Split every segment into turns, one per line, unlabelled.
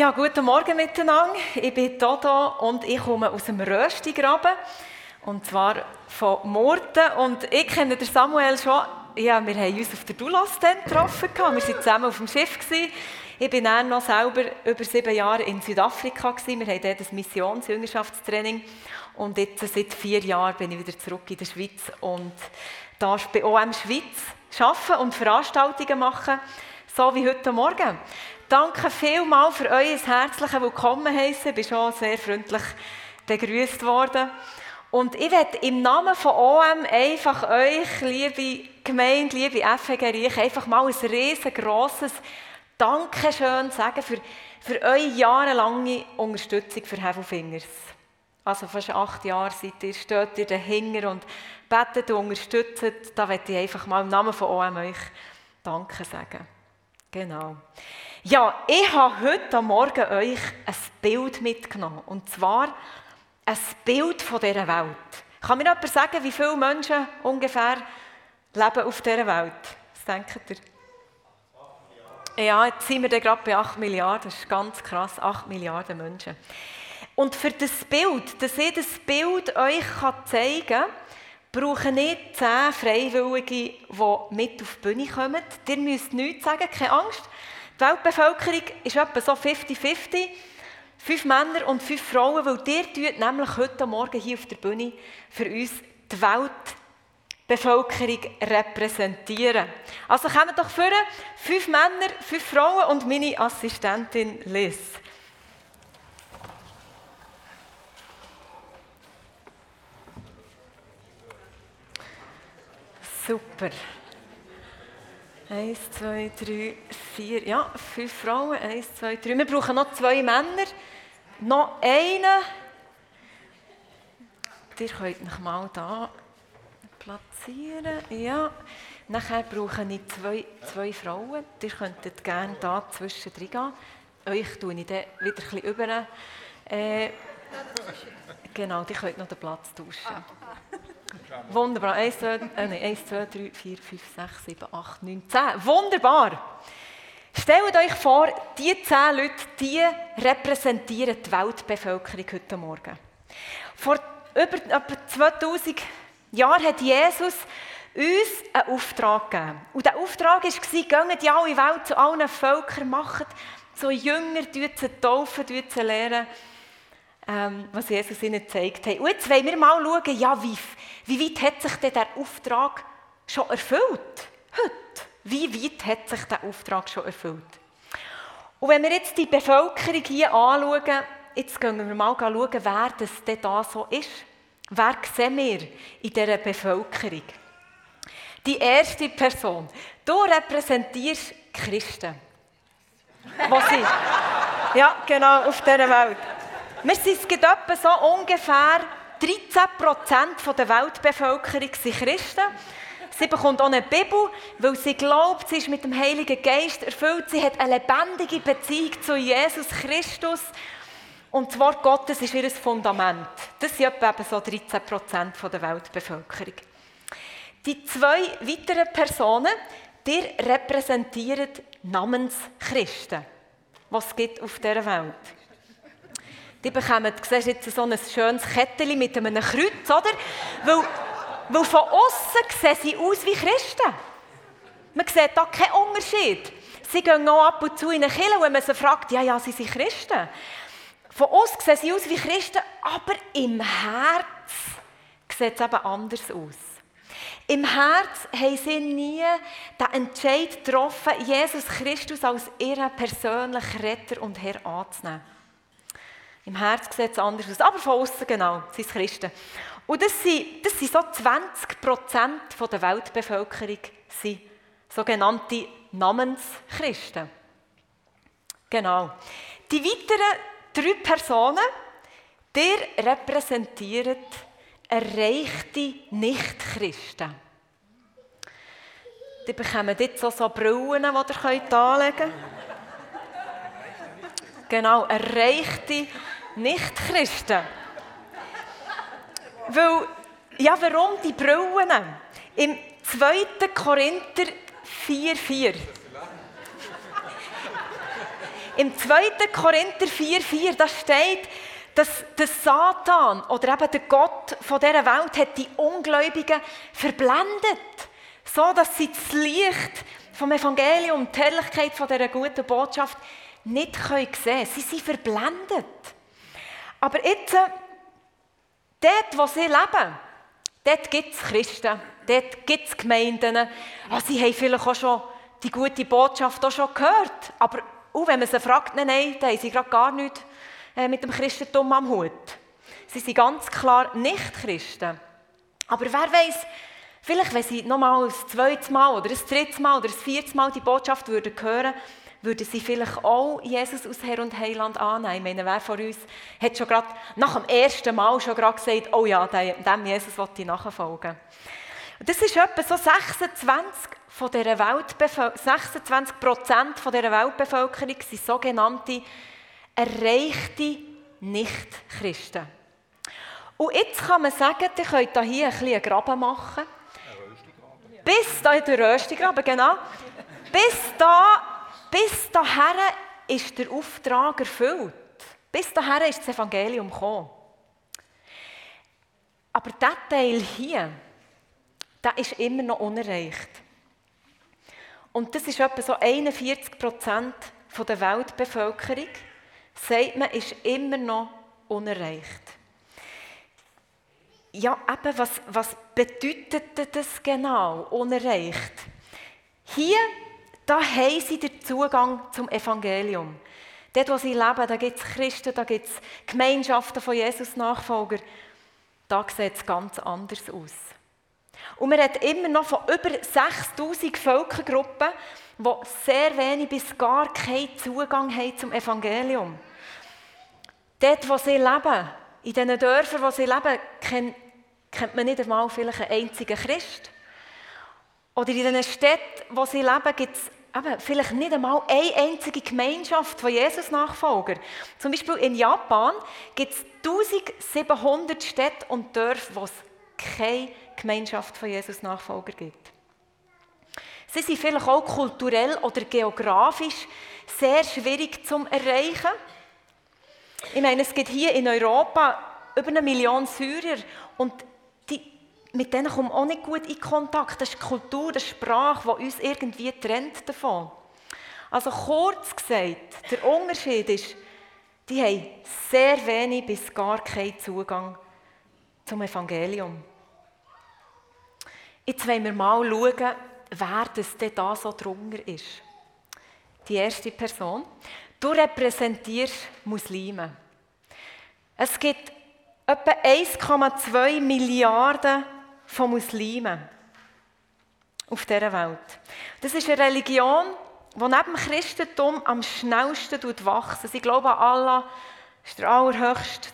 Ja, guten Morgen miteinander. Ich bin Dodo und ich komme aus dem Röstigraben. Und zwar von Murten. Und ich kenne den Samuel schon. Ja, wir haben uns auf der Dulas getroffen. Wir waren zusammen auf dem Schiff. Ich bin dann noch selber über sieben Jahre in Südafrika. Wir haben dort ein Missionsjüngerschaftstraining. Und jetzt seit vier Jahren bin ich wieder zurück in der Schweiz und darf bei OM Schweiz arbeiten und Veranstaltungen machen, so wie heute Morgen. Danke vielmals für euer herzliches Willkommen heißen. Ich bin schon sehr freundlich begrüßt worden. Und ich werde im Namen von OM einfach euch, liebe Gemeinde, liebe FG Reich, einfach mal ein riesengroßes Dankeschön sagen für, für eure jahrelange Unterstützung für Hevelfingers. Also fast acht Jahre seid ihr, steht ihr dahinter und betet und unterstützt. Da werde ich einfach mal im Namen von OM euch Danke sagen. Genau. Ja, ich habe heute Morgen euch ein Bild mitgenommen. Und zwar ein Bild von dieser Welt. Kann mir jemand sagen, wie viele Menschen ungefähr leben auf dieser Welt? Was denkt ihr? Ja, jetzt sind wir gerade bei 8 Milliarden. Das ist ganz krass. 8 Milliarden Menschen. Und für das Bild, dass ich das Bild euch zeigen kann, brauche ich 10 Freiwillige, die mit auf die Bühne kommen. Ihr müsst nichts sagen, keine Angst. Die Weltbevölkerung ist etwa so 50-50. Fünf Männer und fünf Frauen, weil ihr tut nämlich heute Morgen hier auf der Bühne für uns die Weltbevölkerung repräsentieren. Also kommen doch vor, fünf Männer, fünf Frauen und meine Assistentin Liz. Super. Eins, zwei, drei, vier, ja, fünf Frauen, eins, zwei, drei. Wir brauchen noch zwei Männer, noch einen. Ihr könnt mich mal hier platzieren. Ja. Nachher brauche ich zwei, zwei Frauen. Ihr könntet gerne hier zwischendrin gehen. Euch tue ich dann wieder bisschen über. Äh, genau, die könnt noch den Platz tauschen. Wunderbar. 1, 2, äh, nee, 1, 2, 3, 4, 5, 6, 7, 8, 9, 10. Wunderbar. Stellt euch vor, diese 10 Leute, die repräsentieren die Weltbevölkerung heute Morgen. Vor über etwa 2000 Jahren hat Jesus uns einen Auftrag gegeben. Und der Auftrag war, geht in alle Welt zu allen Völkern, macht so Jünger, sie taufen, sie lehren ähm, was Jesus ihnen gezeigt hat. Und jetzt wollen wir mal schauen, ja, wie, wie weit hat sich denn der Auftrag schon erfüllt? Heute. Wie weit hat sich der Auftrag schon erfüllt? Und wenn wir jetzt die Bevölkerung hier anschauen, jetzt gehen wir mal schauen, wer das denn da so ist. Wer sehen wir in dieser Bevölkerung? Die erste Person. Du repräsentierst Christen. Was sie? Ja, genau, auf dieser Welt. Wir sind etwa so ungefähr 13% der Weltbevölkerung sind Christen. Sie bekommt auch eine Bibel, weil sie glaubt, sie ist mit dem Heiligen Geist erfüllt. Sie hat eine lebendige Beziehung zu Jesus Christus. Und das Wort Gottes ist ihr Fundament. Das sind etwa so 13% der Weltbevölkerung. Die zwei weiteren Personen, die repräsentieren Namenschristen, was es gibt auf dieser Welt gibt. Die bekommen, siehst jetzt so ein schönes Kettchen mit einem Kreuz, oder? Weil, weil von außen sehen sie aus wie Christen. Man sieht da keinen Unterschied. Sie gehen auch ab und zu in eine Kirche, wenn man sie fragt, ja, ja, sie sind Christen. Von außen sehen sie aus wie Christen, aber im Herz sieht es eben anders aus. Im Herz haben sie nie den Entscheid getroffen, Jesus Christus als ihren persönlichen Retter und Herr anzunehmen. Im Herz sieht es anders aus, aber von außen genau, sind es Christen. Und das sind, das sind so 20 Prozent der Weltbevölkerung, sind sogenannte Namenschristen. Genau. Die weiteren drei Personen, die repräsentieren erreichte Nichtchristen. Die bekommen jetzt so, so Brillen, die ihr anlegen könnt. Genau, erreichte Nichtchristen. Weil, ja, warum die Brillen? Im 2. Korinther 4,4. Im 2. Korinther 4,4, da steht, dass der Satan oder eben der Gott von dieser Welt hat die Ungläubigen verblendet, so dass sie das Licht vom Evangelium, die Herrlichkeit von dieser guten Botschaft nicht sehen können. Sie sind verblendet. Aber jetzt, äh, dort, wo sie leben, dort gibt es Christen, dort gibt es Gemeinden. Also sie haben vielleicht auch schon die gute Botschaft auch schon gehört. Aber auch wenn man sie fragt, nein, nein, dann haben sie gerade gar nichts äh, mit dem Christentum am Hut. Sie sind ganz klar nicht Christen. Aber wer weiß, vielleicht wenn sie nochmal ein zweites Mal oder ein drittes Mal oder ein viertes Mal die Botschaft hören, würden sie vielleicht auch Jesus aus Herr und Heiland annehmen. Ich meine, wer von uns hat schon gerade nach dem ersten Mal schon gerade gesagt, oh ja, dem Jesus wollte ich nachfolgen. Das ist etwa so 26 von dieser 26 Prozent von dieser Weltbevölkerung sind sogenannte erreichte Nicht-Christen. Und jetzt kann man sagen, ihr könnt hier ein bisschen einen Graben machen. Ein Bis da in der Röstigraben, genau. Bis da, bis dahin ist der Auftrag erfüllt. Bis dahin ist das Evangelium gekommen. Aber dieser Teil hier, der ist immer noch unerreicht. Und das ist etwa so 41 Prozent der Weltbevölkerung, sagt man, ist immer noch unerreicht. Ja, eben, was, was bedeutet das genau, unerreicht? Hier, da haben sie den Zugang zum Evangelium. Dort, wo sie leben, da gibt es Christen, da gibt es Gemeinschaften von Jesus-Nachfolger. Da sieht es ganz anders aus. Und man redet immer noch von über 6000 Völkergruppen, die sehr wenig bis gar keinen Zugang haben zum Evangelium. Dort, wo sie leben, in diesen Dörfern, wo sie leben, kennt, kennt man nicht einmal vielleicht einen einzigen Christ. Oder in diesen Städten, wo sie leben, gibt es eben, vielleicht nicht einmal eine einzige Gemeinschaft von Jesus-Nachfolger. Zum Beispiel in Japan gibt es 1700 Städte und Dörfer, wo es keine Gemeinschaft von Jesus-Nachfolger gibt. Sie sind vielleicht auch kulturell oder geografisch sehr schwierig zu erreichen. Ich meine, es gibt hier in Europa über eine Million Syrier und mit denen kommen auch nicht gut in Kontakt. Das ist die Kultur, das ist die Sprache, die uns irgendwie trennt davon. Also kurz gesagt, der Unterschied ist, die haben sehr wenig bis gar keinen Zugang zum Evangelium. Jetzt wollen wir mal schauen, wer das denn da so drunter ist. Die erste Person. Du repräsentierst Muslime. Es gibt etwa 1,2 Milliarden von Muslimen auf dieser Welt. Das ist eine Religion, die neben dem Christentum am schnellsten wächst. Sie glauben an Allah, ist der allerhöchste,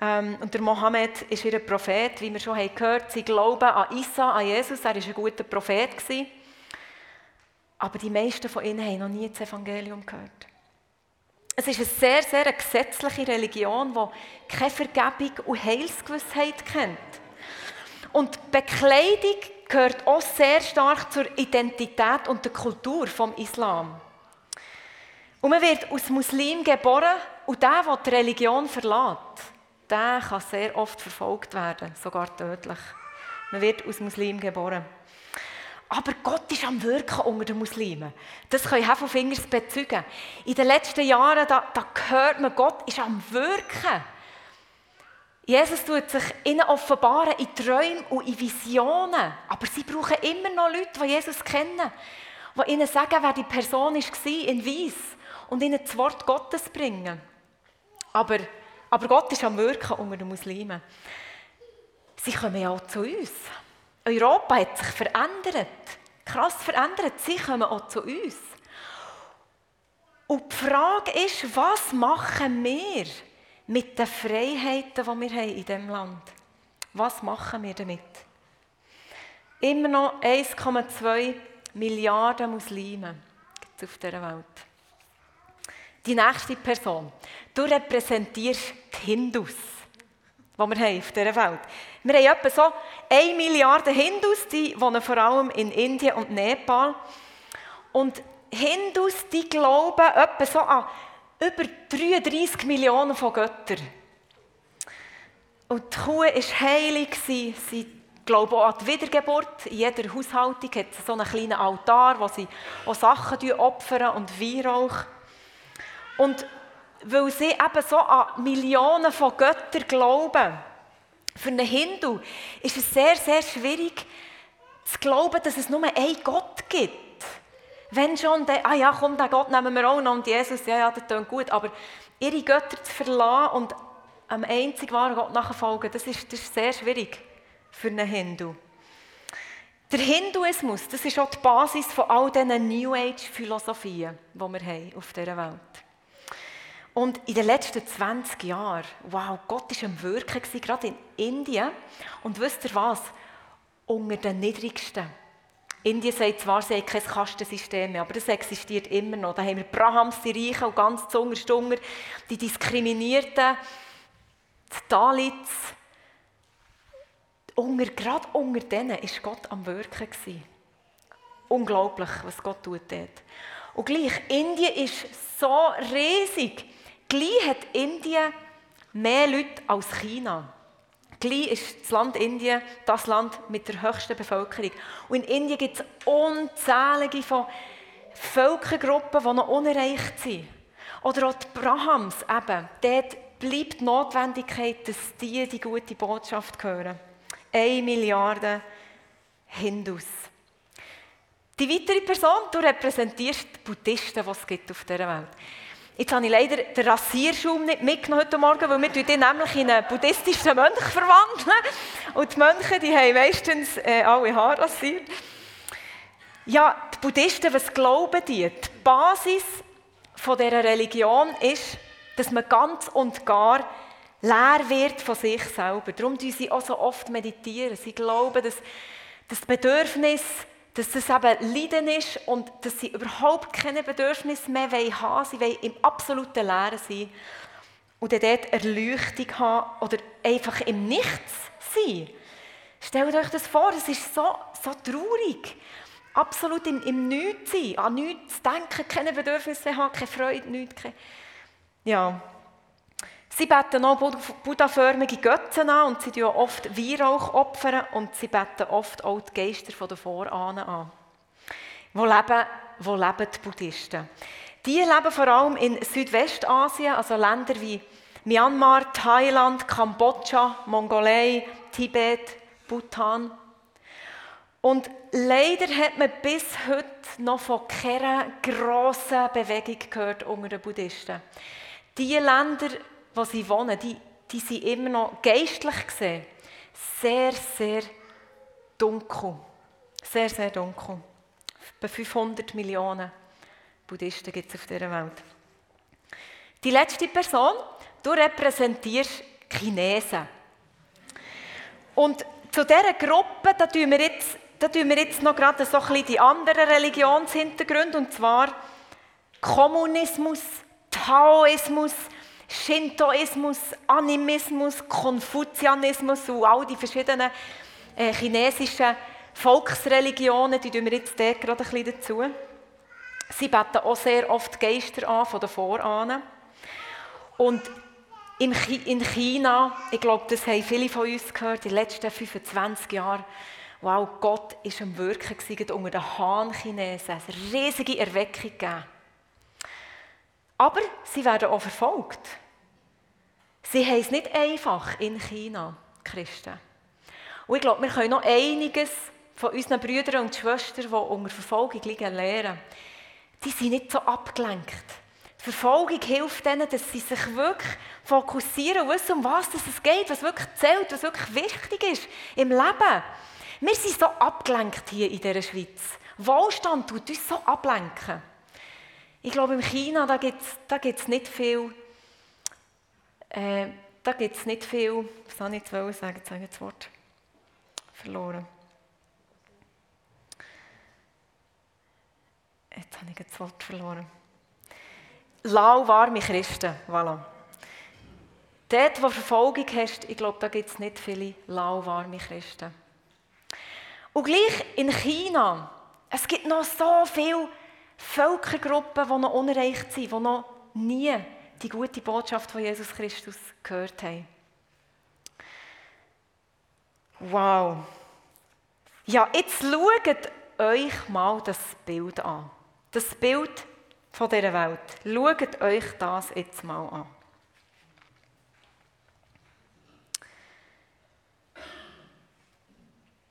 ähm, und der Mohammed ist ihr Prophet, wie wir schon haben gehört. Sie glauben an Isa, an Jesus, er war ein guter Prophet. Gewesen. Aber die meisten von ihnen haben noch nie das Evangelium gehört. Es ist eine sehr, sehr gesetzliche Religion, die keine Vergebung und Heilsgewissheit kennt. Und Bekleidung gehört auch sehr stark zur Identität und der Kultur vom Islam. Und man wird als Muslim geboren und der, der die Religion verlässt, der kann sehr oft verfolgt werden, sogar tödlich. Man wird aus Muslim geboren. Aber Gott ist am Wirken unter den Muslimen. Das können Heffelfingers bezeugen. In den letzten Jahren, da, da hört man, Gott ist am Wirken. Jesus tut sich ihnen offenbaren in Träumen und in Visionen. Aber sie brauchen immer noch Leute, die Jesus kennen, die ihnen sagen, wer die Person war in Weiss und ihnen das Wort Gottes bringen. Aber aber Gott ist am Wirken unter den Muslimen. Sie kommen ja auch zu uns. Europa hat sich verändert. Krass verändert. Sie kommen auch zu uns. Und die Frage ist, was machen wir mit den Freiheiten, die wir haben in diesem Land? Was machen wir damit? Immer noch 1,2 Milliarden Muslime gibt es auf dieser Welt. Die nächste Person. Du repräsentierst die Hindus, die wir haben auf dieser Welt. Wir haben etwa so 1 Milliarde Hindus, die wohnen vor allem in Indien und Nepal. Und Hindus, die glauben etwa so an über 33 Millionen von Göttern. Und die Kuh war heilig. Sie glauben auch an die Wiedergeburt. In jeder Haushaltung hat es so einen kleinen Altar, wo sie auch Sachen opfern und Weihrauch. Und weil sie eben so an Millionen von Göttern glauben, für einen Hindu ist es sehr, sehr schwierig zu glauben, dass es nur einen Gott gibt. Wenn schon, der, ah ja, komm, den Gott nehmen wir auch noch und Jesus, ja, ja, das klingt gut, aber ihre Götter zu verlassen und am einzig wahren Gott nachfolgen, das ist, das ist sehr schwierig für einen Hindu. Der Hinduismus, das ist auch die Basis von all diesen New Age-Philosophien, die wir haben auf dieser Welt. Und in den letzten 20 Jahren, wow, Gott war am Wirken, gerade in Indien. Und wisst ihr was? Unter den Niedrigsten. Indien sagt zwar, sie haben kein Kastensystem mehr, aber das existiert immer noch. Da haben wir Brahms, die Reichen und ganz Zungerstunger, die Diskriminierten, die Dalits. Unter, gerade unter denen war Gott am Wirken. Unglaublich, was Gott tut dort. Und gleich, Indien ist so riesig. Gleich hat Indien mehr Leute als China. Gleich ist das Land Indien das Land mit der höchsten Bevölkerung. Und in Indien gibt es unzählige von Völkergruppen, die noch unerreicht sind. Oder auch die Brahms eben. Dort bleibt die Notwendigkeit, dass die die gute Botschaft hören. Eine Milliarde Hindus. Die weitere Person, du repräsentierst die Buddhisten, die es gibt auf dieser Welt. Jetzt habe ich leider den Rasierschaum nicht mitgenommen heute Morgen, weil wir den nämlich in einen buddhistischen Mönch verwandeln. Und die Mönche, die haben meistens äh, alle Haare rasiert. Ja, die Buddhisten, was glauben die? Die Basis von dieser Religion ist, dass man ganz und gar leer wird von sich selber. Darum tun sie auch so oft meditieren. Sie glauben, dass das Bedürfnis dass das eben Leiden ist und dass sie überhaupt keine Bedürfnisse mehr haben wollen. Sie wollen im absoluten Leeren sein und dann dort Erleuchtung haben oder einfach im Nichts sein. Stellt euch das vor, es ist so, so traurig. Absolut im, im Nichts sein, an nichts denken, keine Bedürfnisse haben, keine Freude, nichts. Keine... Ja. Sie beten auch buddha-förmige Götzen an und sie opfern oft Weihrauch opfern und sie beten oft auch die Geister der Vorahnen an. Wo leben, wo leben die Buddhisten? Die leben vor allem in Südwestasien, also Länder wie Myanmar, Thailand, Kambodscha, Mongolei, Tibet, Bhutan. Und leider hat man bis heute noch von keiner grossen Bewegung gehört unter den Buddhisten. Diese Länder wo sie wohnen, die, die sind immer noch geistlich gesehen sehr, sehr dunkel. Sehr, sehr dunkel. Bei 500 Millionen Buddhisten gibt es auf dieser Welt. Die letzte Person, du repräsentierst Chinesen. Und zu dieser Gruppe, da tun wir jetzt, da tun wir jetzt noch gerade so ein die anderen Religionshintergründe, und zwar Kommunismus, Taoismus, Shintoismus, Animismus, Konfuzianismus und all die verschiedenen äh, chinesischen Volksreligionen, die tun wir jetzt dort gerade ein bisschen dazu. Sie beten auch sehr oft Geister an von den Vorahnen. Und in China, ich glaube, das haben viele von uns gehört, in den letzten 25 Jahren, wow, Gott ist am Wirken unter den Han-Chinesen. Es eine riesige Erweckung gegeben. Aber sie werden auch verfolgt. Sie haben es nicht einfach in China, die Christen. Und ich glaube, wir können noch einiges von unseren Brüdern und Schwestern, die unter Verfolgung liegen, lernen. Die sind nicht so abgelenkt. Die Verfolgung hilft ihnen, dass sie sich wirklich fokussieren und wissen, um was es geht, was wirklich zählt, was wirklich wichtig ist im Leben. Wir sind so abgelenkt hier in dieser Schweiz. Wohlstand tut uns so ablenken. Ich glaube, in China da gibt es da gibt's nicht viel, äh, da gibt es nicht viel, was soll ich jetzt sagen, jetzt habe ich das Wort verloren. Jetzt habe ich das Wort verloren. Lauwarme Christen, voilà. Dort, wo Verfolgung hast, ich glaube, da gibt es nicht viele lauwarme Christen. Und gleich in China, es gibt noch so viele Völkergruppen, die noch unerreicht sind, die noch nie die gute Botschaft von Jesus Christus gehört haben. Wow. Ja, jetzt schaut euch mal das Bild an. Das Bild von dieser Welt. Schaut euch das jetzt mal an.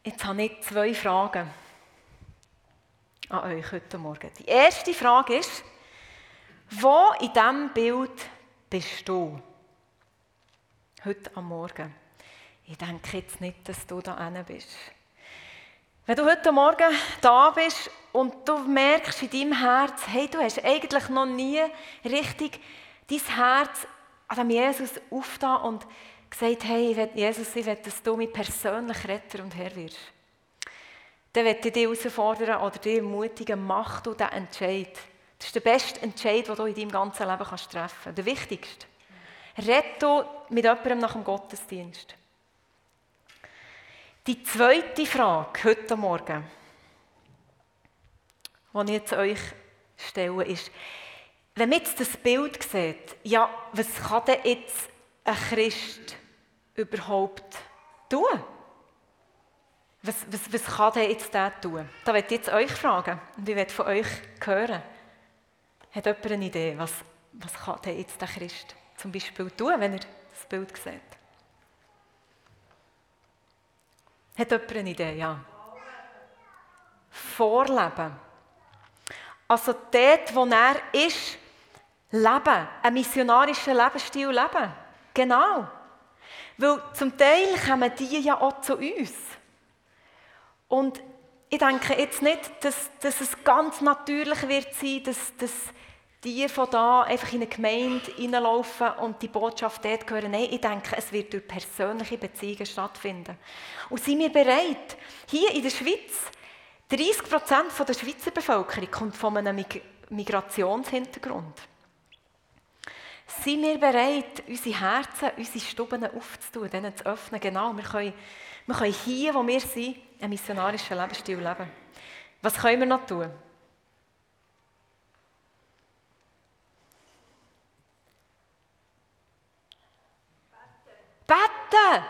Jetzt habe ich zwei Fragen an euch heute Morgen. Die erste Frage ist, wo in diesem Bild bist du? Heute am Morgen. Ich denke jetzt nicht, dass du da bist. Wenn du heute Morgen da bist und du merkst in deinem Herz, hey, du hast eigentlich noch nie richtig dein Herz an dem Jesus aufgetan und gesagt, hey, ich will, Jesus, ich will, dass du mein persönlicher Retter und Herr wirst. Dann möchte ich dich herausfordern oder dich ermutigen, mach du diesen Entscheid. Das ist der beste Entscheid, den du in deinem ganzen Leben kannst treffen kannst. Der wichtigste. Red mit jemandem nach dem Gottesdienst. Die zweite Frage heute Morgen, die ich jetzt euch stelle, ist, wenn man jetzt das Bild sieht, ja, was kann denn jetzt ein Christ überhaupt tun? Was, was, was kann denn jetzt der tun? Da werde ich jetzt euch fragen und ich werde von euch hören. Hat jemand eine Idee, was, was kann denn jetzt der Christ zum Beispiel tun, wenn er das Bild sieht? Hat jemand eine Idee? Ja. Vorleben. Also dort, wo er ist, leben. Einen missionarischen Lebensstil leben. Genau. Weil zum Teil kommen die ja auch zu uns. Und ich denke jetzt nicht, dass, dass es ganz natürlich wird sein, dass, dass die von da einfach in eine Gemeinde hineinlaufen und die Botschaft dort hören. Nein, ich denke, es wird durch persönliche Beziehungen stattfinden. Und sind wir bereit? Hier in der Schweiz, 30 Prozent der Schweizer Bevölkerung kommt von einem Migrationshintergrund. Sind wir bereit, unsere Herzen, unsere Stuben aufzutun, denen zu öffnen? Genau, wir können, wir können hier, wo wir sind, einen missionarischen Lebensstil leben. Was können wir noch tun? Beten.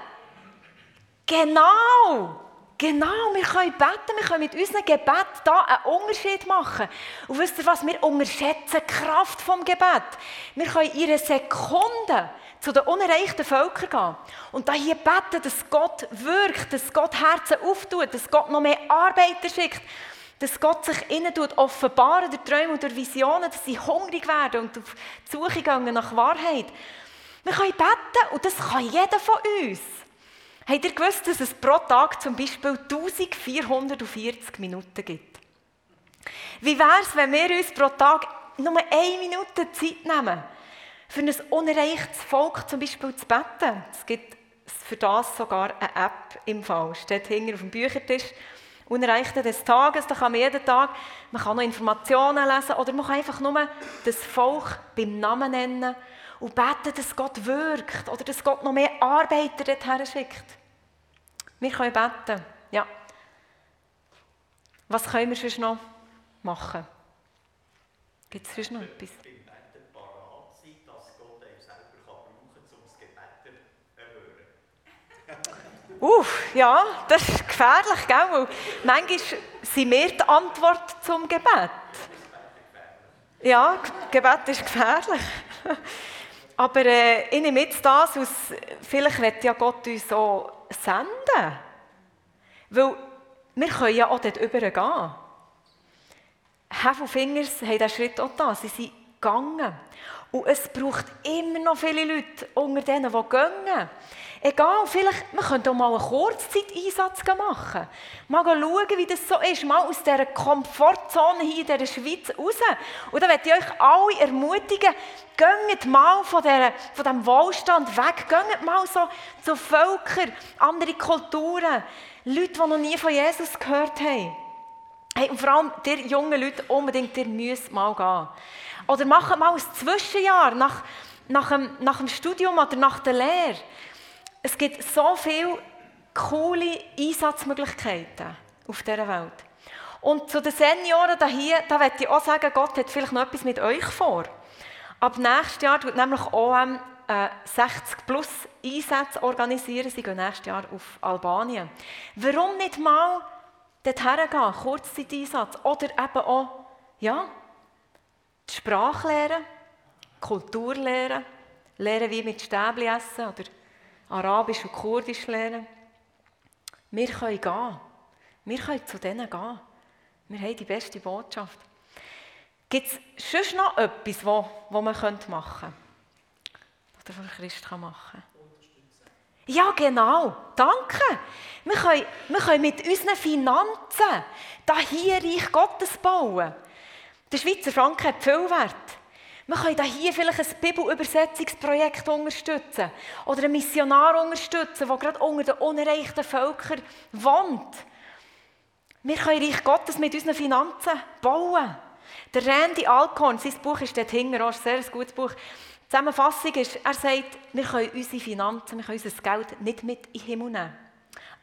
Genau. Genau, wir können beten, wir können mit unserem Gebet da einen Unterschied machen. Und wisst ihr was, wir unterschätzen die Kraft vom Gebet. Wir können in einer Sekunde zu den unerreichten Völkern gehen und da hier beten, dass Gott wirkt, dass Gott Herzen auftut, dass Gott noch mehr Arbeiter schickt, dass Gott sich ihnen tut, offenbaren durch Träume und durch Visionen, dass sie hungrig werden und auf die Suche gehen nach Wahrheit. Wir können beten und das kann jeder von uns. Habt ihr gewusst, dass es pro Tag zum Beispiel 1440 Minuten gibt? Wie wäre es, wenn wir uns pro Tag nur eine Minute Zeit nehmen, für ein unerreichtes Volk zum Beispiel zu beten? Es gibt für das sogar eine App im Fall. Steht hinter auf dem Büchertisch. Unerreichte des Tages, da kann man jeden Tag, man kann noch Informationen lesen oder man kann einfach nur das Volk beim Namen nennen und beten, dass Gott wirkt oder dass Gott noch mehr Arbeiter dorthin schickt. Wir können beten, ja. Was können wir sonst noch machen? Gibt es sonst noch etwas? Uff, ja, das ist gefährlich, gell? Weil manchmal sind wir die Antwort zum Gebet. Ja, Gebet ist gefährlich. Aber äh, ich nehme jetzt das aus, vielleicht wird ja Gott uns so senden. Weil wir können ja auch dort übergehen. Fingers haben diesen Schritt auch da. Sie sind gegangen. Und es braucht immer noch viele Leute unter denen, die gehen. Egal, vielleicht, wir können auch mal einen Kurzzeiteinsatz machen. Mal schauen, wie das so ist. Mal aus dieser Komfortzone hier in dieser Schweiz raus. Und dann möchte ich euch alle ermutigen, geht mal von, dieser, von diesem Wohlstand weg. Geht mal so zu Völkern, andere Kulturen. Leute, die noch nie von Jesus gehört haben. Hey, und vor allem, ihr jungen Leute, unbedingt, ihr müsst mal gehen. Oder macht mal ein Zwischenjahr nach, nach, dem, nach dem Studium oder nach der Lehre. Es gibt so viele coole Einsatzmöglichkeiten auf dieser Welt. Und zu den Senioren hier, da möchte ich auch sagen, Gott hat vielleicht noch etwas mit euch vor. Ab nächstes Jahr tut nämlich OM äh, 60 plus Einsätze organisieren. Sie gehen nächstes Jahr auf Albanien. Warum nicht mal dorthin gehen, Kurzzeiteinsatz oder eben auch, ja, die Sprache lernen, Kultur lernen, lernen wie mit Stäbli essen oder Arabisch und Kurdisch lernen. Wir können gehen. Wir können zu denen gehen. Wir haben die beste Botschaft. Gibt es sonst noch etwas, was, man machen könnte? Oder was Christ machen kann? Ja, genau. Danke. Wir können, wir können mit unseren Finanzen da hier Reich Gottes bauen. Der Schweizer Franken hat viel Wert. Wir können hier vielleicht ein Bibelübersetzungsprojekt unterstützen oder einen Missionar unterstützen, der gerade unter den unerreichten Völkern wohnt. Wir können Reich Gottes mit unseren Finanzen bauen. Der Randy Alcorn, sein Buch ist dort hinten, ein sehr gutes Buch. Zusammenfassung ist, er sagt, wir können unsere Finanzen, wir können unser Geld nicht mit in den Himmel nehmen.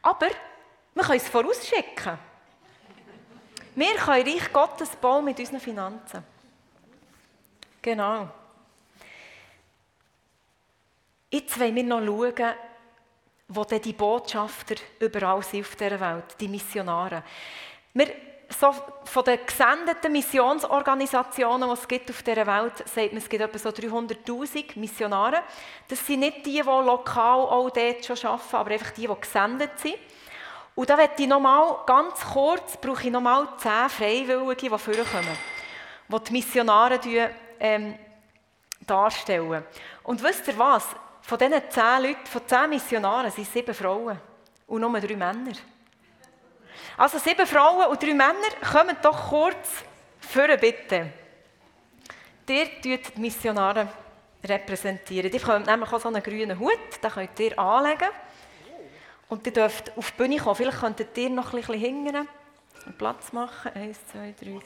Aber wir können es vorausschicken. Wir können Reich Gottes bauen mit unseren Finanzen. Genau. Jetzt wollen wir noch schauen, wo denn die Botschafter überall sind auf dieser Welt, die Missionare. Wir, so von den gesendeten Missionsorganisationen, die es gibt auf dieser Welt, sagt man, es gibt etwa so 300'000 Missionare. Das sind nicht die, die lokal auch dort schon arbeiten, aber einfach die, die gesendet sind. Und da möchte ich nochmal, ganz kurz, brauche ich nochmal zehn Freiwillige, die vorkommen, die die Missionare ähm, darstellen. Und wisst ihr was? Von diesen zehn Leuten, von zehn Missionaren, sind sieben Frauen und nur drei Männer. Also sieben Frauen und drei Männer, kommen doch kurz für bitte. Ihr repräsentiert die Missionare. repräsentieren. Die bekommen nämlich auch so einen grünen Hut, den könnt ihr anlegen. Und ihr dürft auf die Bühne kommen. Vielleicht könntet ihr noch ein bisschen hingern. Platz machen. Eins, zwei, drei,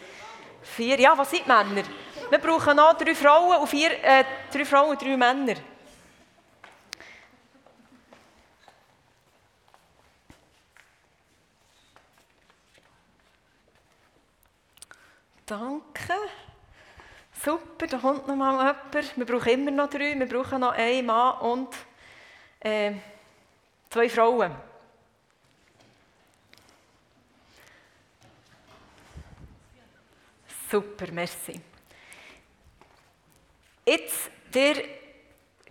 vier. Ja, was sind Männer? Wir brauchen noch drei Frauen und vier, äh, drei Frauen und drei Männer. Danke. Super, da kommt noch mal jemand. Wir brauchen immer noch drei. Wir brauchen noch einen Mann und äh, zwei Frauen. Super, merci. Jetzt der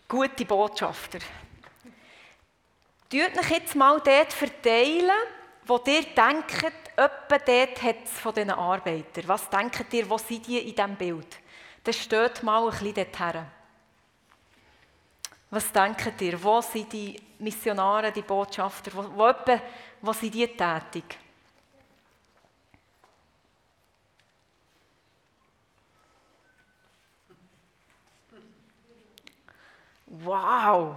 gute Botschafter. Tut euch jetzt mal dort verteilen, wo ihr denkt, etwa dort hat es von diesen Arbeitern. Was denkt ihr, wo sind die in diesem Bild? Dann steht mal ein bisschen dorthin. Was denkt ihr, wo sind die Missionare, die Botschafter, wo, wo, etwa, wo sind die tätig? Wow!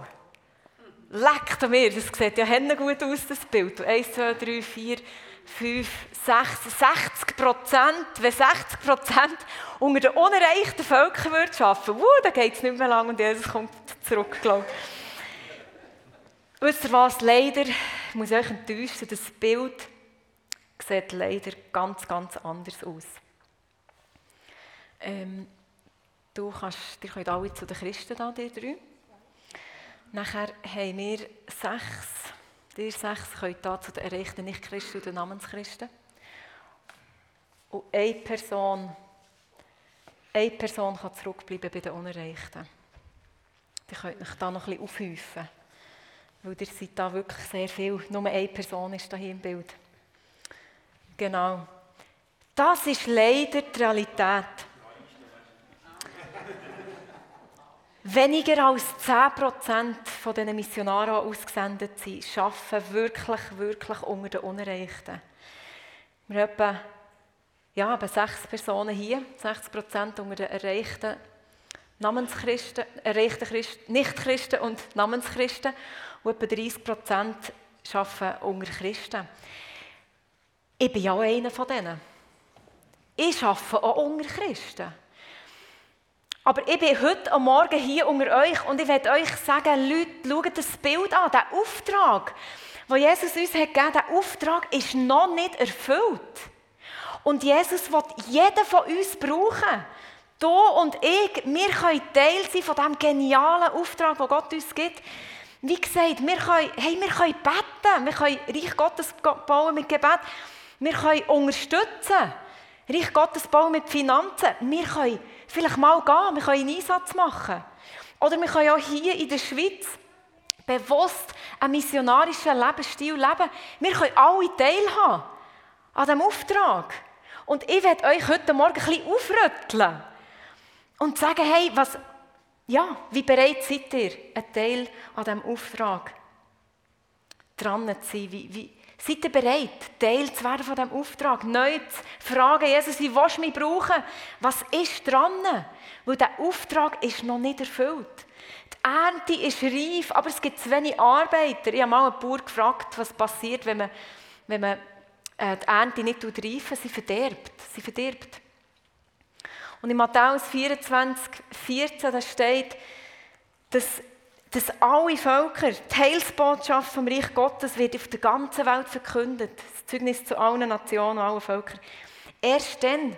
Leckt mir, das sieht ja gut aus, das Bild. 1, 2, 3, 4, 5, 6, 60 Prozent. Wenn 60 Prozent unter den unerreichten Völkern arbeiten würden, dann geht es nicht mehr lang und Jesus kommt zurück, glaube ich. Wisst ihr was? Leider, ich muss euch enttäuschen, das Bild sieht leider ganz, ganz anders aus. Ähm, du kannst, ihr könnt alle zu den Christen da, die drei. Nachher haben wir sechs, die sechs können da zu den erreichten Nicht-Christen und den Namenschristen. Und eine Person, eine Person kann zurückbleiben bei den Unerreichten. Die könnt euch da noch ein bisschen aufhäufen. Weil ihr seid da wirklich sehr viel. Nur eine Person ist hier im Bild. Genau. Das ist leider die Realität. Weniger als 10% von den Missionaren, die ausgesendet sind, arbeiten wirklich, wirklich unter den Unerreichten. Wir haben etwa, ja, etwa sechs Personen hier, 60% unter den erreichten Namenschristen, erreichten Christen, Nicht-Christen und Namenschristen und etwa 30% arbeiten unter Christen. Ich bin ja auch einer von denen. Ich arbeite auch unter Christen. Aber ich bin heute am Morgen hier unter euch und ich werde euch sagen, Leute, schaut das Bild an, der Auftrag, den Jesus uns hat gegeben, der Auftrag ist noch nicht erfüllt. Und Jesus will jeden von uns brauchen. Du und ich, wir können Teil sein von diesem genialen Auftrag, den Gott uns gibt. Wie gesagt, wir können, hey, wir können beten, wir können Reich Gottes bauen mit Gebet, wir können unterstützen, Reich Gottes bauen mit Finanzen, wir können vielleicht mal gehen, wir können einen Einsatz machen. Oder wir können auch hier in der Schweiz bewusst einen missionarischen Lebensstil leben. Wir können alle teilhaben an diesem Auftrag. Und ich werde euch heute Morgen ein bisschen aufrütteln und sagen, hey, was, ja, wie bereit seid ihr, ein Teil an diesem Auftrag dran zu sein? Wie, wie, seid ihr bereit, Teil zu werden von diesem Auftrag? Neu zu fragen, Jesus, wie willst du mich brauchen? Was ist dran? Weil der Auftrag ist noch nicht erfüllt. Die Ernte ist reif, aber es gibt zu wenig Arbeiter. Ich habe mal einen Bauer gefragt, was passiert, wenn man, wenn man äh, die Ernte nicht reifen Sie verderbt. Sie verdirbt. Und in Matthäus 24, 14 da steht, dass, dass alle Völker, die Heilsbotschaft vom Reich Gottes wird auf der ganzen Welt verkündet. Das Zeugnis zu allen Nationen, allen Völkern. Erst dann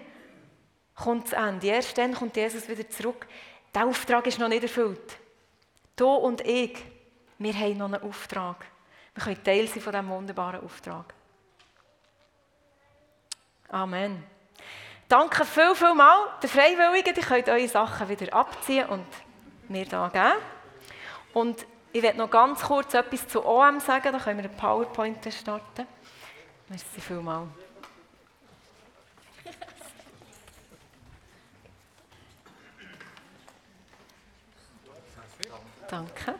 kommt das Ende. Erst dann kommt Jesus wieder zurück. Der Auftrag ist noch nicht erfüllt. Du und ich, wir haben noch einen Auftrag. Wir können Teil sein von diesem wunderbaren Auftrag. Amen. Danke viel, viel mal den Freiwilligen. Die könnt eure Sachen wieder abziehen und mir da geben. Und ich werde noch ganz kurz etwas zu OM sagen, dann können wir einen PowerPoint starten. Merci vielmals. Danke.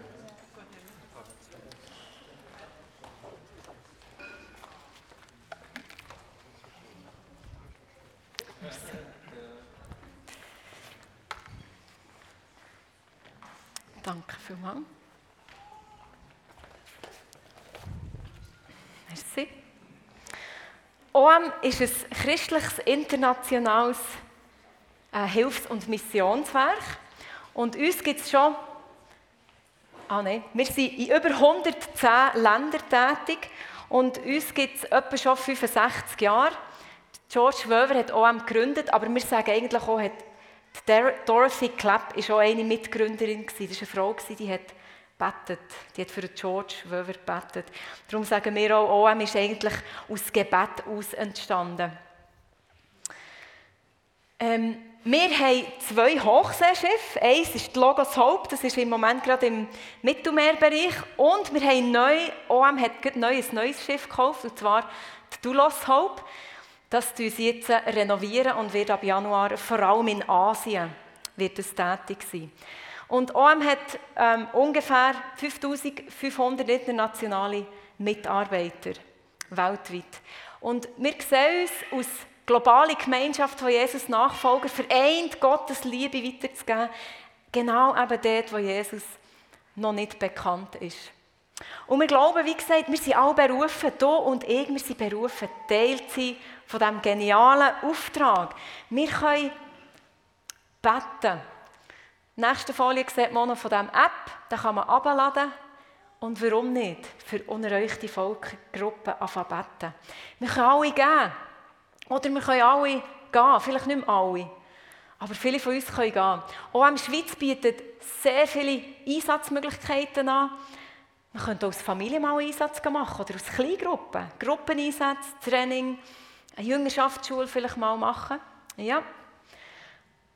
Danke vielmals. Merci. OM ist ein christliches, internationales äh, Hilfs- und Missionswerk. Und uns gibt es schon, ah nein, wir sind in über 110 Ländern tätig und uns gibt es etwa schon 65 Jahre. George Weaver hat OM gegründet, aber wir sagen eigentlich auch, hat Dorothy Clapp war auch eine Mitgründerin. Das war eine Frau, die hat betet. Die hat für George Weaver gebetet. Darum sagen wir auch, OM ist eigentlich aus Gebet aus entstanden. Ähm, wir haben zwei Hochseeschiffe. Eins ist die Logos Hope, das ist im Moment gerade im Mittelmeerbereich. Und wir haben neu, OM hat ein neues, neues Schiff gekauft, und zwar die Dulos Hope. Das tun sie jetzt renovieren und wird ab Januar vor allem in Asien wird es tätig sein. Und OM hat ähm, ungefähr 5500 internationale Mitarbeiter weltweit. Und wir sehen uns als globale Gemeinschaft von Jesus Nachfolger vereint, Gottes Liebe weiterzugeben, genau eben dort, wo Jesus noch nicht bekannt ist. Und wir glauben, wie gesagt, wir sind alle berufen, du und ich, wir sind berufen, Teil zu sein von diesem genialen Auftrag. Wir können beten. Nächste Folie sieht man noch von dieser App, da kann man abladen. Und warum nicht? Für unerreichte Volksgruppen beten. Wir können alle gehen. Oder wir können alle gehen. Vielleicht nicht mehr alle. Aber viele von uns können gehen. Auch in der Schweiz bietet sehr viele Einsatzmöglichkeiten an. Man könnte als Familie mal Einsatz machen oder als Kleingruppen. Gruppeneinsätze, Training, eine Jüngerschaftsschule vielleicht mal machen. Ja.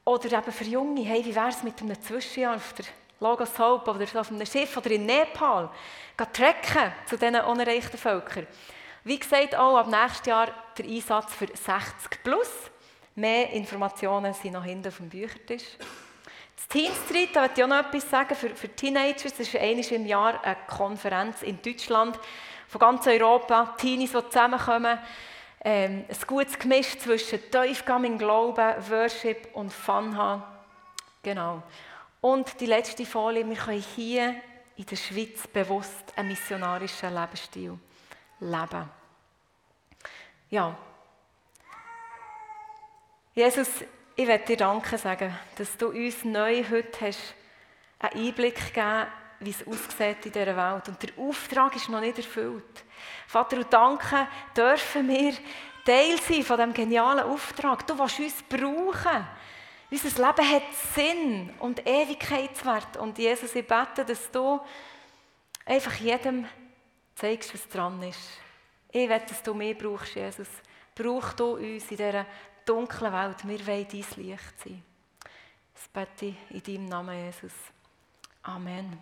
Oder eben für Junge, hey, wie wäre es mit einem Zwischenjahr auf der Logos Hope oder auf einem Schiff oder in Nepal? Gehen trecken zu diesen unerreichten Völkern. Wie gesagt, auch ab nächstes Jahr der Einsatz für 60 plus. Mehr Informationen sind noch hinten auf dem Büchertisch. Das Teen Street, da möchte ich auch noch etwas sagen für, für Teenagers. Das ist einmal im Jahr eine Konferenz in Deutschland von ganz Europa. Teenies, die zusammenkommen ähm, ein gutes Gemisch zwischen tiefgängigem Glauben, Worship und Fun haben. Genau. Und die letzte Folie, wir können hier in der Schweiz bewusst einen missionarischen Lebensstil leben. Ja. Jesus, ich möchte dir Danke sagen, dass du uns neu heute hast einen Einblick gegeben wie es aussieht in dieser Welt. Und der Auftrag ist noch nicht erfüllt. Vater, und danke, dürfen wir Teil sein von diesem genialen Auftrag. Du willst uns brauchen. Unser Leben hat Sinn und Ewigkeitswert. Und Jesus, ich bete, dass du einfach jedem zeigst, was dran ist. Ich will, dass du mehr brauchst, Jesus. Brauch du uns in dieser dunklen Welt. Wir wollen dein Licht sein. Das bete ich in deinem Namen, Jesus. Amen.